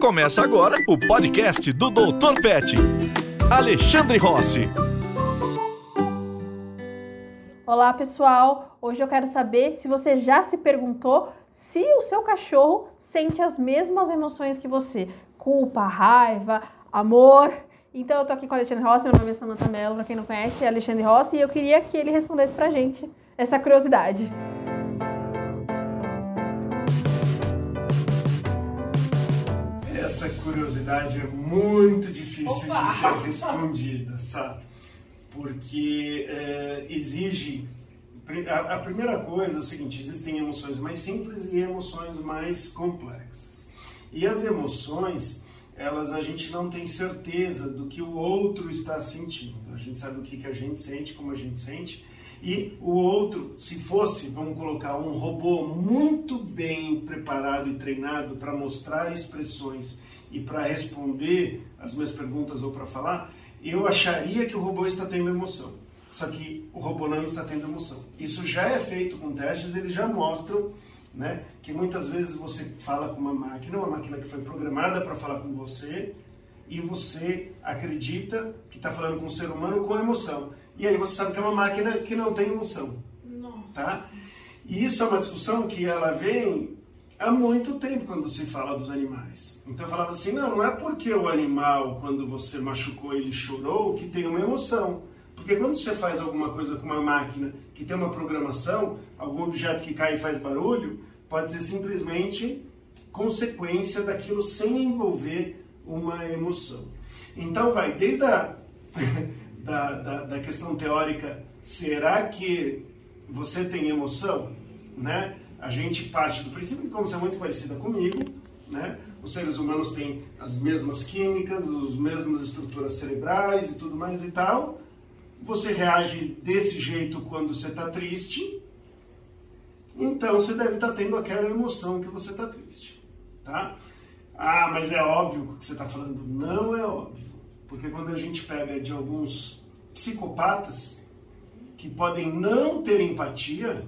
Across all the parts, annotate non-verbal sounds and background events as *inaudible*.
Começa agora o podcast do Dr. Pet. Alexandre Rossi. Olá, pessoal. Hoje eu quero saber se você já se perguntou se o seu cachorro sente as mesmas emoções que você: culpa, raiva, amor. Então eu tô aqui com o Alexandre Rossi, meu nome é Samantha Mello, pra quem não conhece, é Alexandre Rossi, e eu queria que ele respondesse pra gente essa curiosidade. Essa curiosidade é muito difícil Opa! de ser respondida, sabe? Porque é, exige. A, a primeira coisa é o seguinte: existem emoções mais simples e emoções mais complexas. E as emoções, elas a gente não tem certeza do que o outro está sentindo. A gente sabe o que, que a gente sente, como a gente sente. E o outro, se fosse, vamos colocar, um robô muito bem preparado e treinado para mostrar expressões e para responder as minhas perguntas ou para falar, eu acharia que o robô está tendo emoção. Só que o robô não está tendo emoção. Isso já é feito com testes, eles já mostram né, que muitas vezes você fala com uma máquina, uma máquina que foi programada para falar com você, e você acredita que está falando com um ser humano com emoção. E aí você sabe que é uma máquina que não tem emoção. Tá? E isso é uma discussão que ela vem há muito tempo quando se fala dos animais. Então falava assim, não, não é porque o animal, quando você machucou ele chorou, que tem uma emoção. Porque quando você faz alguma coisa com uma máquina que tem uma programação, algum objeto que cai e faz barulho, pode ser simplesmente consequência daquilo sem envolver uma emoção. Então vai desde a *laughs* da, da, da questão teórica, será que você tem emoção? Né? A gente parte do princípio que como você é muito parecida comigo, né? Os seres humanos têm as mesmas químicas, as mesmas estruturas cerebrais e tudo mais e tal. Você reage desse jeito quando você está triste, então você deve estar tá tendo aquela emoção que você está triste, tá? Ah, mas é óbvio o que você está falando. Não é óbvio. Porque quando a gente pega de alguns psicopatas que podem não ter empatia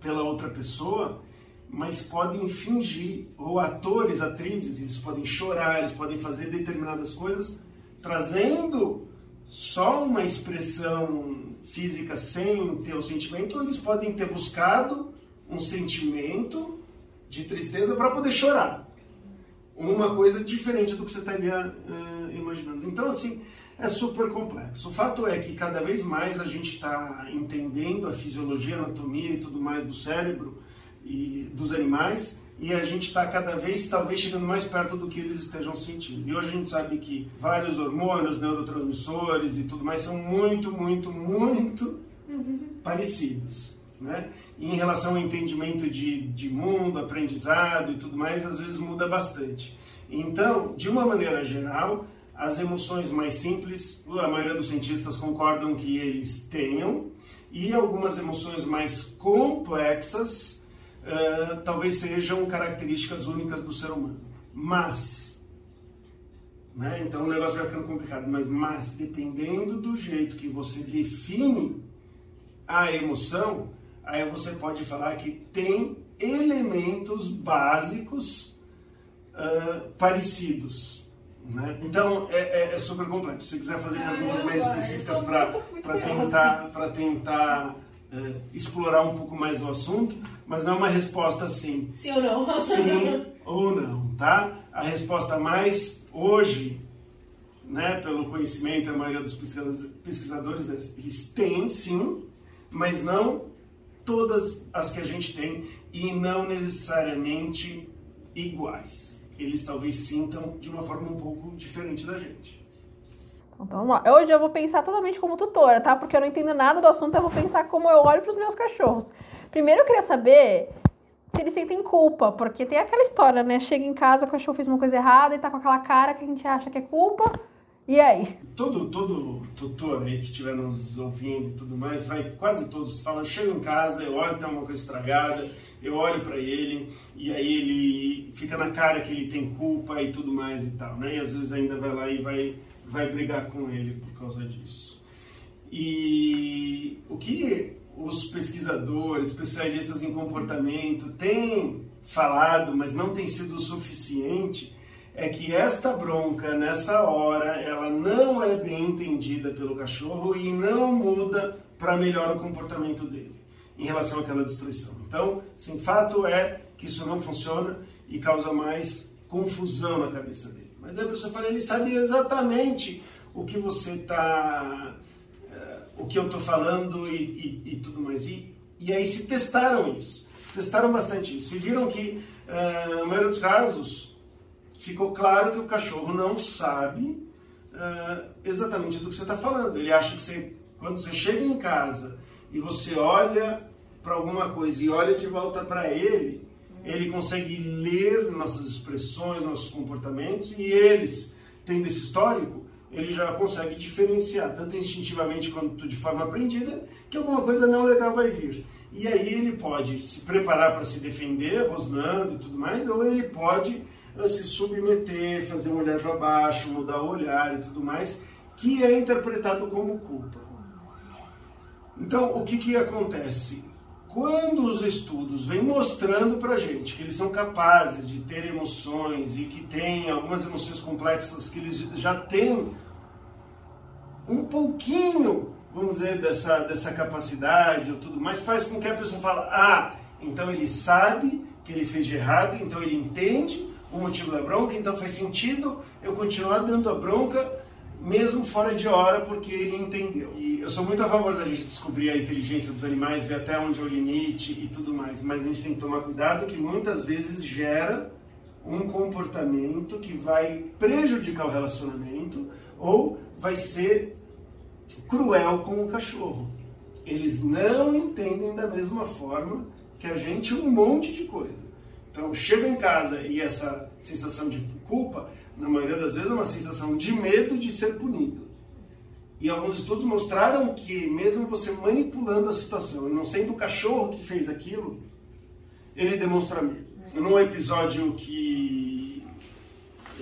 pela outra pessoa, mas podem fingir, ou atores, atrizes, eles podem chorar, eles podem fazer determinadas coisas, trazendo só uma expressão física sem ter o sentimento, ou eles podem ter buscado um sentimento de tristeza para poder chorar. Uma coisa diferente do que você estaria uh, imaginando. Então, assim, é super complexo. O fato é que cada vez mais a gente está entendendo a fisiologia, a anatomia e tudo mais do cérebro e dos animais e a gente está cada vez, talvez, chegando mais perto do que eles estejam sentindo. E hoje a gente sabe que vários hormônios, neurotransmissores e tudo mais são muito, muito, muito parecidos. Né? E em relação ao entendimento de, de mundo, aprendizado e tudo mais, às vezes muda bastante. Então, de uma maneira geral, as emoções mais simples, a maioria dos cientistas concordam que eles tenham, e algumas emoções mais complexas uh, talvez sejam características únicas do ser humano. Mas, né, então o negócio vai ficando complicado, mas, mas dependendo do jeito que você define a emoção, aí você pode falar que tem elementos básicos uh, parecidos. Né? Então é, é, é, super complexo. Se quiser fazer ah, perguntas mais específicas para tentar, pra tentar uh, explorar um pouco mais o assunto, mas não é uma resposta assim. Sim ou não? Sim *laughs* ou não, tá? A resposta mais hoje, né, pelo conhecimento, a maioria dos pesquisadores, eles têm sim, mas não todas as que a gente tem e não necessariamente iguais. Eles talvez sintam de uma forma um pouco diferente da gente. Então vamos lá. Hoje eu vou pensar totalmente como tutora, tá? Porque eu não entendo nada do assunto, eu vou pensar como eu olho para os meus cachorros. Primeiro eu queria saber se eles sentem culpa, porque tem aquela história, né? Chega em casa, o cachorro fez uma coisa errada e tá com aquela cara que a gente acha que é culpa. E aí? Todo, todo tutor aí que estiver nos ouvindo e tudo mais, vai, quase todos falam, chego em casa, eu olho tem uma coisa estragada, eu olho para ele e aí ele fica na cara que ele tem culpa e tudo mais e tal, né? E às vezes ainda vai lá e vai, vai brigar com ele por causa disso. E o que os pesquisadores, especialistas em comportamento têm falado, mas não tem sido o suficiente, é que esta bronca nessa hora ela não é bem entendida pelo cachorro e não muda para melhorar o comportamento dele em relação àquela destruição. Então, sim, fato é que isso não funciona e causa mais confusão na cabeça dele. Mas a pessoa fala, ele sabe exatamente o que você está, uh, o que eu estou falando e, e, e, tudo mais. E, e aí se testaram isso, testaram bastante isso e viram que, uh, na maioria dos casos, ficou claro que o cachorro não sabe uh, exatamente do que você está falando. Ele acha que você, quando você chega em casa e você olha para alguma coisa e olha de volta para ele, ele consegue ler nossas expressões, nossos comportamentos e eles, tendo esse histórico, ele já consegue diferenciar, tanto instintivamente quanto de forma aprendida, que alguma coisa não legal vai vir. E aí ele pode se preparar para se defender, rosnando e tudo mais, ou ele pode se submeter, fazer um olhar para baixo, mudar o olhar e tudo mais, que é interpretado como culpa. Então, o que, que acontece? Quando os estudos vêm mostrando para gente que eles são capazes de ter emoções e que têm algumas emoções complexas que eles já têm um pouquinho, vamos dizer, dessa, dessa capacidade ou tudo mais, faz com que a pessoa fale, ah, então ele sabe que ele fez de errado, então ele entende o motivo da bronca, então faz sentido eu continuar dando a bronca mesmo fora de hora, porque ele entendeu. E eu sou muito a favor da gente descobrir a inteligência dos animais, ver até onde é o limite e tudo mais, mas a gente tem que tomar cuidado que muitas vezes gera um comportamento que vai prejudicar o relacionamento ou vai ser cruel com o cachorro. Eles não entendem da mesma forma que a gente um monte de coisa. Então, chega em casa e essa sensação de culpa, na maioria das vezes, é uma sensação de medo de ser punido. E alguns estudos mostraram que, mesmo você manipulando a situação e não sendo o cachorro que fez aquilo, ele demonstra medo. Num episódio que,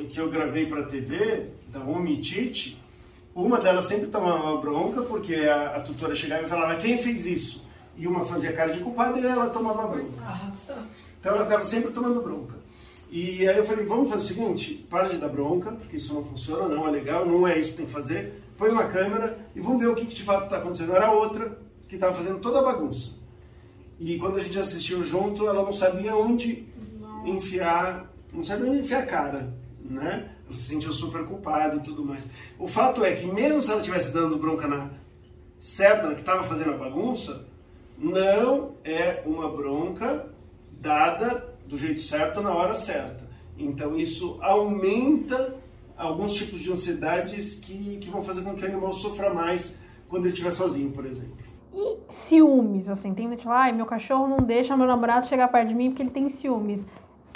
que eu gravei para a TV, da Umi Tite, uma delas sempre tomava bronca porque a, a tutora chegava e falava: Quem fez isso? E uma fazia cara de culpada e ela tomava bronca. Então ela ficava sempre tomando bronca. E aí eu falei, vamos fazer o seguinte, para de dar bronca, porque isso não funciona, não é legal, não é isso que tem que fazer. Põe uma câmera e vamos ver o que, que de fato está acontecendo. Era outra que estava fazendo toda a bagunça. E quando a gente assistiu junto, ela não sabia onde enfiar, não sabia onde enfiar a cara, né? Ela se sentiu super culpada e tudo mais. O fato é que mesmo se ela estivesse dando bronca na certa, que estava fazendo a bagunça, não é uma bronca dada do jeito certo na hora certa. Então isso aumenta alguns tipos de ansiedades que, que vão fazer com que o animal sofra mais quando ele estiver sozinho, por exemplo. E ciúmes, assim, tem gente ai, meu cachorro não deixa meu namorado chegar perto de mim porque ele tem ciúmes.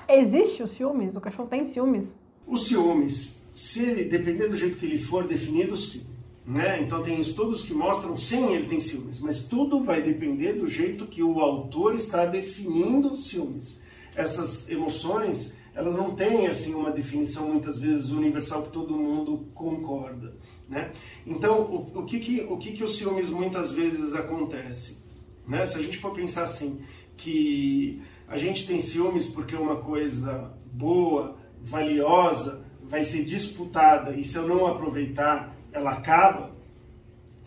Existe o ciúmes? O cachorro tem ciúmes? O ciúmes, se ele, depender do jeito que ele for definido, sim. Né? Então tem estudos que mostram sim ele tem ciúmes, mas tudo vai depender do jeito que o autor está definindo ciúmes. Essas emoções elas não têm assim uma definição muitas vezes universal que todo mundo concorda, né? Então o, o que que o que que os ciúmes muitas vezes acontece, né? Se a gente for pensar assim que a gente tem ciúmes porque uma coisa boa, valiosa vai ser disputada e se eu não aproveitar ela acaba,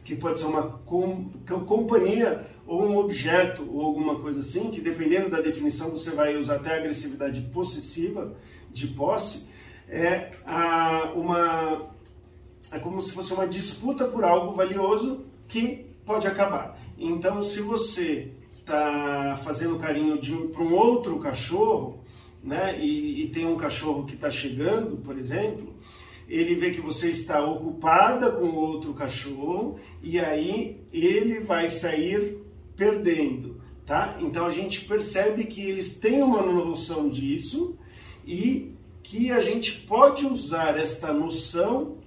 que pode ser uma com, companhia ou um objeto ou alguma coisa assim, que dependendo da definição você vai usar até agressividade possessiva de posse, é a, uma é como se fosse uma disputa por algo valioso que pode acabar. Então, se você está fazendo carinho para um outro cachorro, né, e, e tem um cachorro que está chegando, por exemplo, ele vê que você está ocupada com outro cachorro e aí ele vai sair perdendo, tá? Então a gente percebe que eles têm uma noção disso e que a gente pode usar esta noção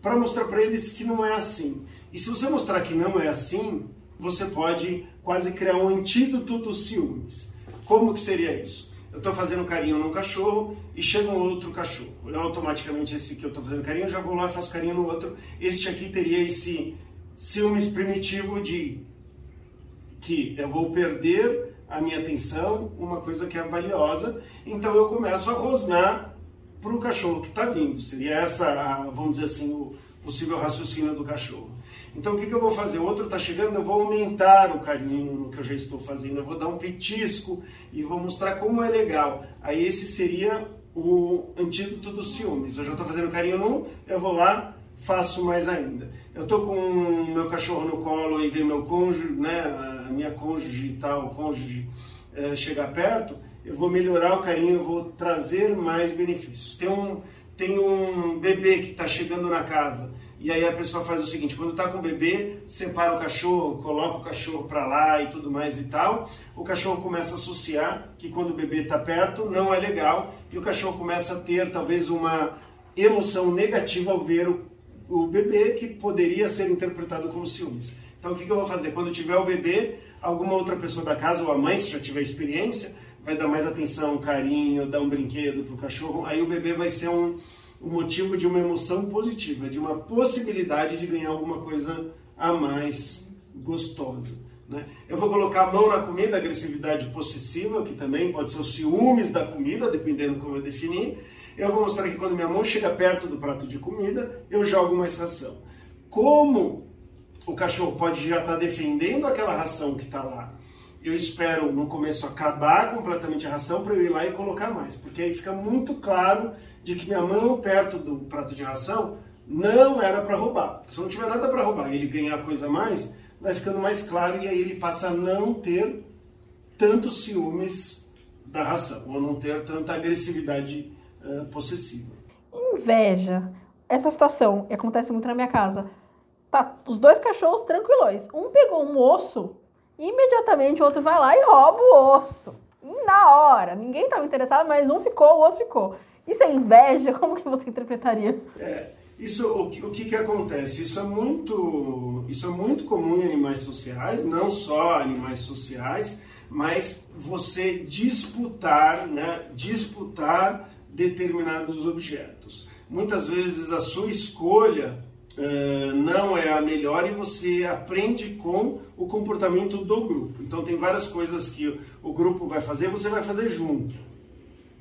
para mostrar para eles que não é assim. E se você mostrar que não é assim, você pode quase criar um antídoto dos ciúmes. Como que seria isso? eu estou fazendo carinho num cachorro e chega um outro cachorro. Eu, automaticamente, esse que eu estou fazendo carinho, já vou lá e faço carinho no outro. Este aqui teria esse ciúmes primitivo de que eu vou perder a minha atenção, uma coisa que é valiosa, então eu começo a rosnar para o cachorro que está vindo. Seria essa, vamos dizer assim, o possível raciocínio do cachorro. Então o que, que eu vou fazer? O outro está chegando, eu vou aumentar o carinho no que eu já estou fazendo, eu vou dar um petisco e vou mostrar como é legal. Aí esse seria o antídoto dos ciúmes. Eu já estou fazendo carinho num, eu vou lá, faço mais ainda. Eu estou com meu cachorro no colo e vem meu cônjuge, né, a minha cônjuge e tal, cônjuge é, chegar perto, eu vou melhorar o carinho, eu vou trazer mais benefícios. Tem um, tem um bebê que está chegando na casa e aí a pessoa faz o seguinte, quando está com o bebê, separa o cachorro, coloca o cachorro para lá e tudo mais e tal. O cachorro começa a associar que quando o bebê está perto não é legal e o cachorro começa a ter talvez uma emoção negativa ao ver o, o bebê que poderia ser interpretado como ciúmes. Então o que, que eu vou fazer? Quando tiver o bebê, alguma outra pessoa da casa ou a mãe, se já tiver experiência, vai dar mais atenção, carinho, dar um brinquedo para o cachorro. Aí o bebê vai ser um o motivo de uma emoção positiva, de uma possibilidade de ganhar alguma coisa a mais gostosa. Né? Eu vou colocar a mão na comida, agressividade possessiva, que também pode ser os ciúmes da comida, dependendo como eu definir. Eu vou mostrar que quando minha mão chega perto do prato de comida, eu jogo mais ração. Como o cachorro pode já estar defendendo aquela ração que está lá eu espero no começo acabar completamente a ração para eu ir lá e colocar mais, porque aí fica muito claro de que minha mão perto do prato de ração não era para roubar. Se não tiver nada para roubar ele ganhar coisa a mais, vai ficando mais claro e aí ele passa a não ter tantos ciúmes da ração, ou não ter tanta agressividade uh, possessiva. Inveja. Essa situação acontece muito na minha casa. Tá os dois cachorros tranquilos. Um pegou um osso Imediatamente o outro vai lá e rouba o osso. Na hora. Ninguém estava interessado, mas um ficou, o outro ficou. Isso é inveja? *laughs* Como que você interpretaria? É, isso, o que, o que, que acontece? Isso é, muito, isso é muito comum em animais sociais, não só animais sociais, mas você disputar, né, disputar determinados objetos. Muitas vezes a sua escolha uh, não é a melhor e você aprende com o comportamento do grupo. Então tem várias coisas que o grupo vai fazer, você vai fazer junto.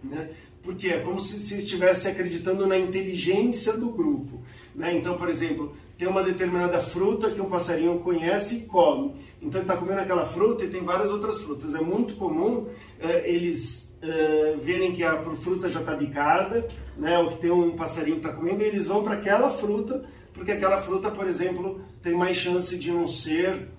Né? Porque é como se, se estivesse acreditando na inteligência do grupo. Né? Então, por exemplo, tem uma determinada fruta que um passarinho conhece e come. Então ele está comendo aquela fruta e tem várias outras frutas. É muito comum uh, eles uh, verem que a fruta já está bicada, né? ou que tem um passarinho que está comendo, e eles vão para aquela fruta porque aquela fruta, por exemplo, tem mais chance de não ser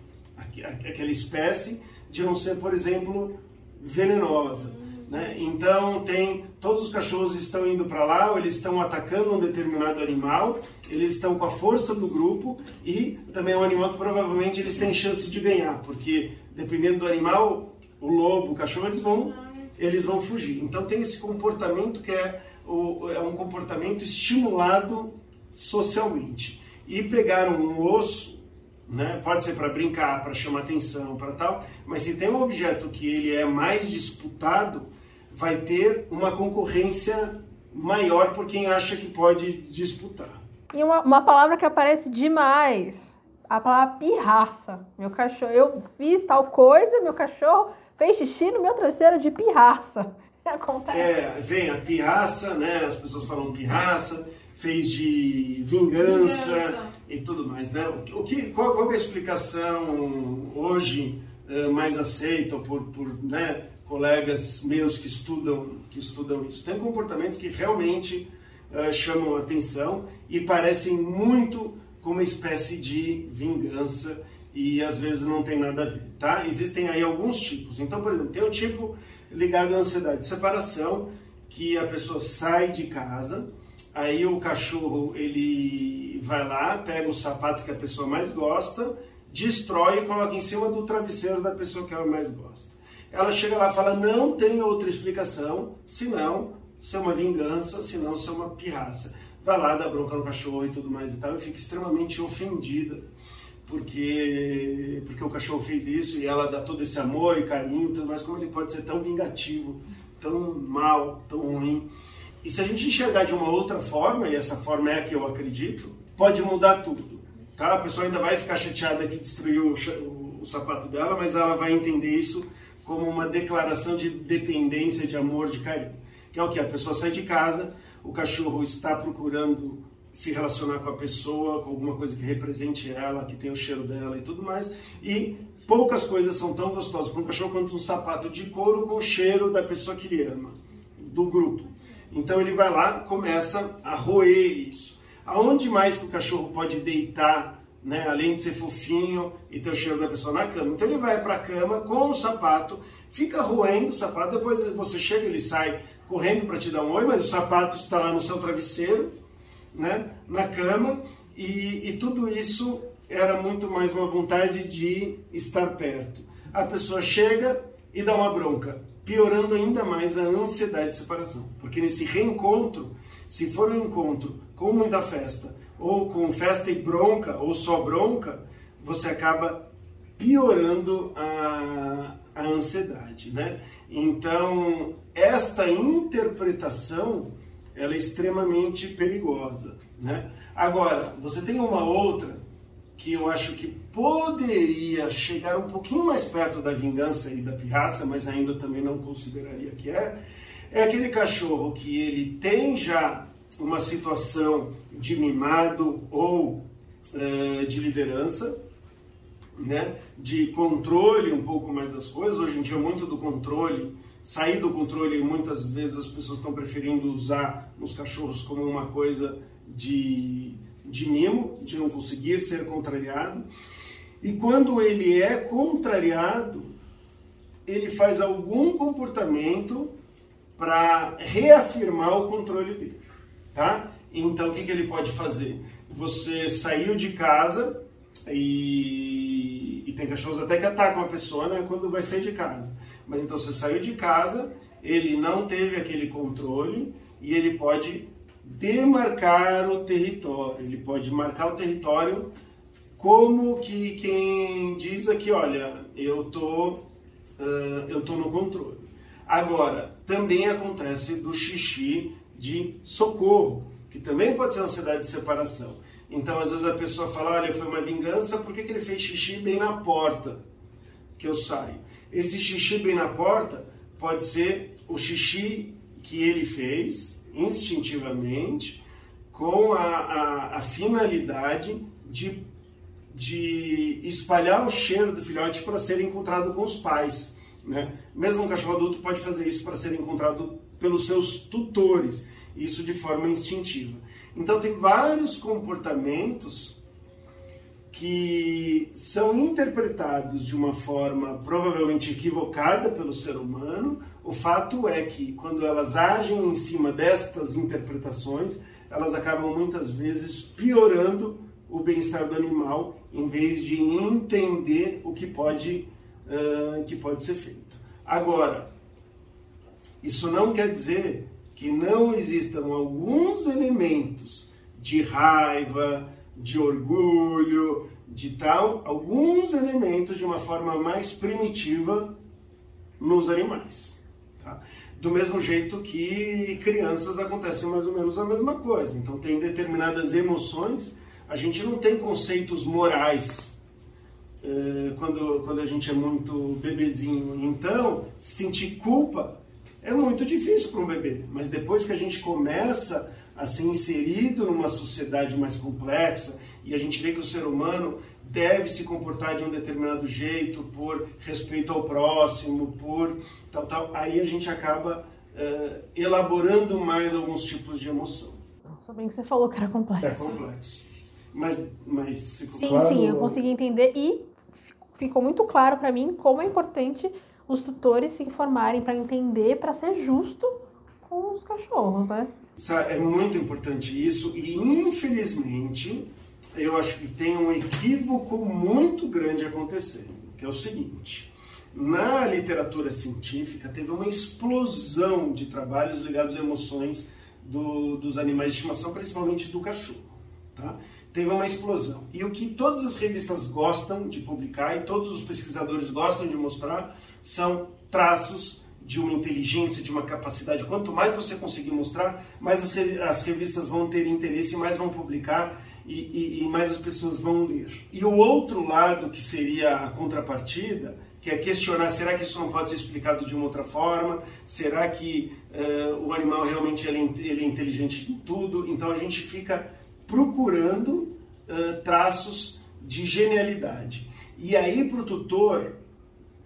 aquela espécie, de não ser, por exemplo, venenosa. Né? Então tem todos os cachorros estão indo para lá, ou eles estão atacando um determinado animal, eles estão com a força do grupo e também é um animal que provavelmente eles têm chance de ganhar, porque dependendo do animal, o lobo, o cachorro, eles vão eles vão fugir. Então tem esse comportamento que é, o, é um comportamento estimulado socialmente. E pegar um osso, né, pode ser para brincar, para chamar atenção, para tal, mas se tem um objeto que ele é mais disputado, vai ter uma concorrência maior por quem acha que pode disputar. E uma, uma palavra que aparece demais, a palavra pirraça. Meu cachorro, eu fiz tal coisa, meu cachorro fez xixi no meu travesseiro de pirraça. *laughs* Acontece. É, vem a pirraça, né? As pessoas falam pirraça fez de vingança, vingança. e tudo mais, né? O que, qual, qual é a explicação hoje uh, mais aceita por, por né, colegas meus que estudam, que estudam isso? Tem comportamentos que realmente uh, chamam atenção e parecem muito com uma espécie de vingança e às vezes não tem nada a ver, tá? Existem aí alguns tipos. Então, por exemplo, tem o tipo ligado à ansiedade de separação, que a pessoa sai de casa, Aí o cachorro ele vai lá, pega o sapato que a pessoa mais gosta, destrói e coloca em cima do travesseiro da pessoa que ela mais gosta. Ela chega lá e fala: não tem outra explicação, senão ser uma vingança, senão ser uma pirraça. Vai lá, dá bronca no cachorro e tudo mais e tal, e fica extremamente ofendida porque porque o cachorro fez isso e ela dá todo esse amor e carinho, tudo mais como ele pode ser tão vingativo, tão mal, tão ruim. E se a gente enxergar de uma outra forma, e essa forma é a que eu acredito, pode mudar tudo. Tá? A pessoa ainda vai ficar chateada que destruiu o, o, sapato dela, mas ela vai entender isso como uma declaração de dependência, de amor, de carinho. Que é o que? A pessoa sai de casa, o cachorro está procurando se relacionar com a pessoa, com alguma coisa que represente ela, que tenha o cheiro dela e tudo mais. E poucas coisas são tão gostosas para um cachorro quanto um sapato de couro com o cheiro da pessoa que ele ama, do grupo. Então ele vai lá, começa a roer isso. Aonde mais que o cachorro pode deitar, né, além de ser fofinho e ter o cheiro da pessoa na cama? Então ele vai para a cama com o sapato, fica roendo o sapato, depois você chega, ele sai correndo para te dar um oi, mas o sapato está lá no seu travesseiro, né, na cama, e, e tudo isso era muito mais uma vontade de estar perto. A pessoa chega e dá uma bronca, piorando ainda mais a ansiedade de separação. Porque nesse reencontro, se for um encontro com muita festa, ou com festa e bronca, ou só bronca, você acaba piorando a, a ansiedade, né? Então, esta interpretação ela é extremamente perigosa. Né? Agora, você tem uma outra que eu acho que poderia chegar um pouquinho mais perto da vingança e da pirraça, mas ainda também não consideraria que é, é aquele cachorro que ele tem já uma situação de mimado ou é, de liderança, né, de controle um pouco mais das coisas. Hoje em dia, muito do controle sair do controle, muitas vezes as pessoas estão preferindo usar os cachorros como uma coisa de, de mimo, de não conseguir ser contrariado. E quando ele é contrariado, ele faz algum comportamento para reafirmar o controle dele, tá? Então, o que, que ele pode fazer? Você saiu de casa e, e tem cachorros até que atacam a pessoa né, quando vai sair de casa. Mas então você saiu de casa, ele não teve aquele controle e ele pode demarcar o território. Ele pode marcar o território como que quem diz aqui, olha, eu tô, uh, eu tô no controle. Agora, também acontece do xixi de socorro, que também pode ser ansiedade de separação. Então, às vezes a pessoa fala, olha, foi uma vingança, por que, que ele fez xixi bem na porta que eu saio? Esse xixi bem na porta pode ser o xixi que ele fez instintivamente com a, a, a finalidade de, de espalhar o cheiro do filhote para ser encontrado com os pais. Né? Mesmo um cachorro adulto pode fazer isso para ser encontrado pelos seus tutores, isso de forma instintiva. Então, tem vários comportamentos que são interpretados de uma forma provavelmente equivocada pelo ser humano. O fato é que quando elas agem em cima destas interpretações, elas acabam muitas vezes piorando o bem-estar do animal, em vez de entender o que pode, uh, que pode ser feito. Agora, isso não quer dizer que não existam alguns elementos de raiva, de orgulho, de tal, alguns elementos de uma forma mais primitiva nos animais. Tá? Do mesmo jeito que crianças acontecem mais ou menos a mesma coisa. Então, tem determinadas emoções, a gente não tem conceitos morais é, quando, quando a gente é muito bebezinho. Então, sentir culpa é muito difícil para um bebê, mas depois que a gente começa a ser inserido numa sociedade mais complexa e a gente vê que o ser humano deve se comportar de um determinado jeito por respeito ao próximo, por tal, tal, aí a gente acaba uh, elaborando mais alguns tipos de emoção. Só bem que você falou que era complexo. É complexo. Mas, mas ficou sim, claro? Sim, sim, eu consegui entender e ficou muito claro para mim como é importante os tutores se informarem para entender, para ser justo com os cachorros, né? É muito importante isso e, infelizmente, eu acho que tem um equívoco muito grande acontecendo, que é o seguinte. Na literatura científica, teve uma explosão de trabalhos ligados a emoções do, dos animais de estimação, principalmente do cachorro. Tá? Teve uma explosão. E o que todas as revistas gostam de publicar e todos os pesquisadores gostam de mostrar são traços de uma inteligência, de uma capacidade. Quanto mais você conseguir mostrar, mais as, as revistas vão ter interesse, mais vão publicar e, e, e, mais as pessoas vão ler. E o outro lado, que seria a contrapartida, que é questionar, será que isso não pode ser explicado de uma outra forma? Será que uh, o animal realmente ele, é ele, é inteligente em tudo? Então a gente fica procurando uh, traços de genialidade. E aí para o tutor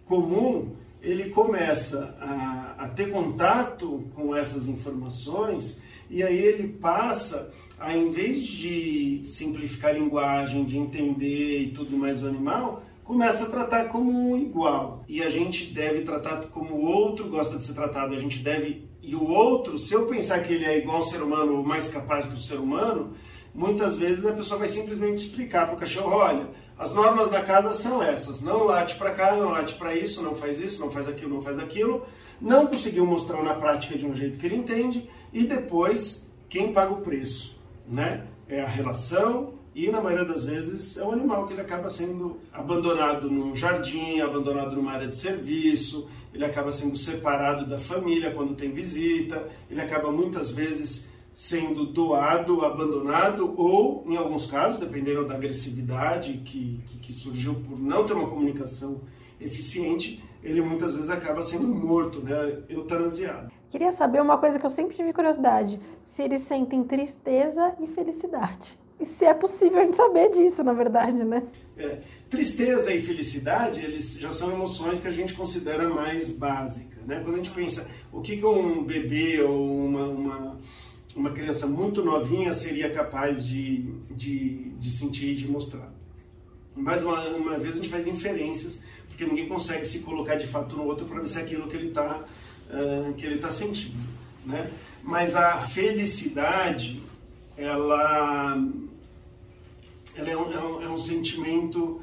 comum, ele começa a, a ter contato com essas informações e aí ele passa a, em vez de simplificar a linguagem, de entender e tudo mais o animal, começa a tratar como igual. E a gente deve tratar como o outro gosta de ser tratado. A gente deve. E o outro, se eu pensar que ele é igual ao ser humano ou mais capaz que o ser humano, muitas vezes a pessoa vai simplesmente explicar para o cachorro: olha, as normas da casa são essas. Não late para cá, não late para isso, não faz isso, não faz aquilo, não faz aquilo. Não conseguiu mostrar na prática de um jeito que ele entende. E depois, quem paga o preço? Né? É a relação, e na maioria das vezes é um animal que ele acaba sendo abandonado num jardim, abandonado numa área de serviço, ele acaba sendo separado da família quando tem visita, ele acaba muitas vezes sendo doado, abandonado ou, em alguns casos, dependendo da agressividade que, que, que surgiu por não ter uma comunicação eficiente, ele muitas vezes acaba sendo morto, né, eutanasiado. Queria saber uma coisa que eu sempre tive curiosidade: se eles sentem tristeza e felicidade. E se é possível a gente saber disso, na verdade, né? É, tristeza e felicidade, eles já são emoções que a gente considera mais básicas, né? Quando a gente pensa o que, que um bebê ou uma, uma, uma criança muito novinha seria capaz de, de, de sentir e de mostrar. Mais uma, uma vez a gente faz inferências, porque ninguém consegue se colocar de fato no outro para ver se é aquilo que ele está uh, que ele tá sentindo, né? Mas a felicidade, ela ela é um, é um, é um sentimento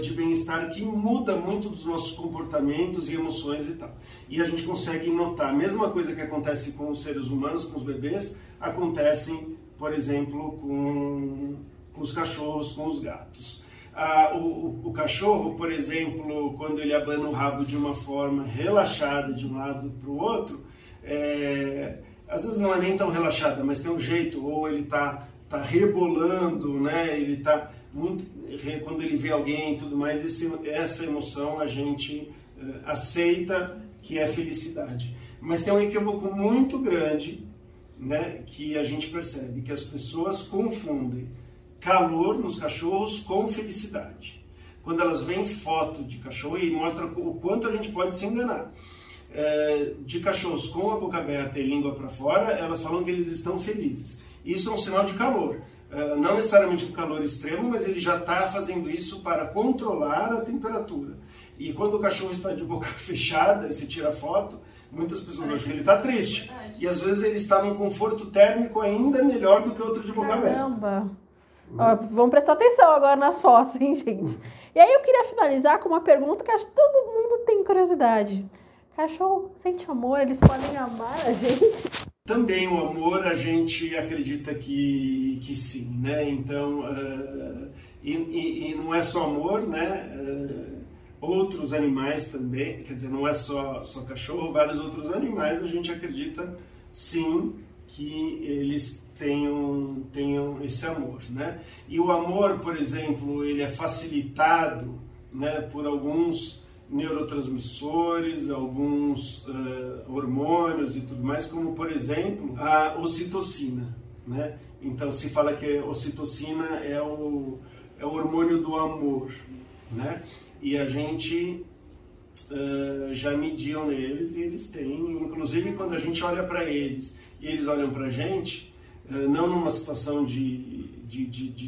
de bem-estar que muda muito dos nossos comportamentos e emoções e tal. E a gente consegue notar, a mesma coisa que acontece com os seres humanos, com os bebês, acontece, por exemplo, com, com os cachorros, com os gatos. Ah, o, o, cachorro, por exemplo, quando ele abana o rabo de uma forma relaxada de um lado para o outro, é, às vezes não é nem tão relaxada, mas tem um jeito, ou ele está tá rebolando, né? Ele tá muito quando ele vê alguém e tudo mais, esse, essa emoção a gente uh, aceita que é felicidade. Mas tem um equívoco muito grande, né, que a gente percebe que as pessoas confundem calor nos cachorros com felicidade. Quando elas veem foto de cachorro e mostra o quanto a gente pode se enganar. É, de cachorros com a boca aberta e língua para fora, elas falam que eles estão felizes. Isso é um sinal de calor. Uh, não necessariamente um calor extremo, mas ele já está fazendo isso para controlar a temperatura. E quando o cachorro está de boca *laughs* fechada e se tira foto, muitas pessoas acham que ele está triste. E às vezes ele está num conforto térmico ainda melhor do que outro de boca aberta. Caramba! Ó, vamos prestar atenção agora nas fotos, hein, gente? E aí eu queria finalizar com uma pergunta que acho que todo mundo tem curiosidade. Cachorro sente amor? Eles podem amar a gente? Também o amor a gente acredita que, que sim, né? Então, uh, e, e, e, não é só amor, né? Uh, outros animais também, quer dizer, não é só, só cachorro, vários outros animais a gente acredita sim que eles tenham, tenham esse amor, né? E o amor, por exemplo, ele é facilitado né, por alguns neurotransmissores, alguns uh, hormônios e tudo mais, como por exemplo a ocitocina. Né? Então se fala que a ocitocina é o, é o hormônio do amor. Né? E a gente uh, já mediam neles e eles têm, inclusive quando a gente olha para eles e eles olham para a gente, uh, não numa situação de estresse, de, de, de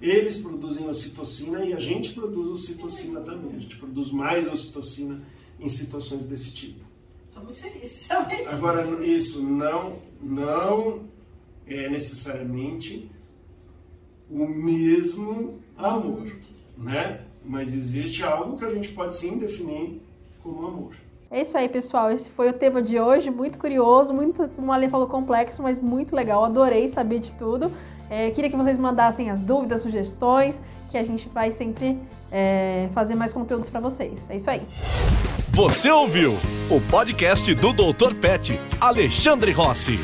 eles produzem ocitocina e a gente produz ocitocina também. A gente produz mais ocitocina em situações desse tipo. Estou muito feliz, realmente. Agora, isso não, não é necessariamente o mesmo amor, né? Mas existe algo que a gente pode sim definir como amor. É isso aí, pessoal. Esse foi o tema de hoje. Muito curioso, muito, como a Ale falou, complexo, mas muito legal. Adorei saber de tudo. É, queria que vocês mandassem as dúvidas, sugestões, que a gente vai sempre é, fazer mais conteúdos para vocês. É isso aí. Você ouviu o podcast do Dr. Pet, Alexandre Rossi.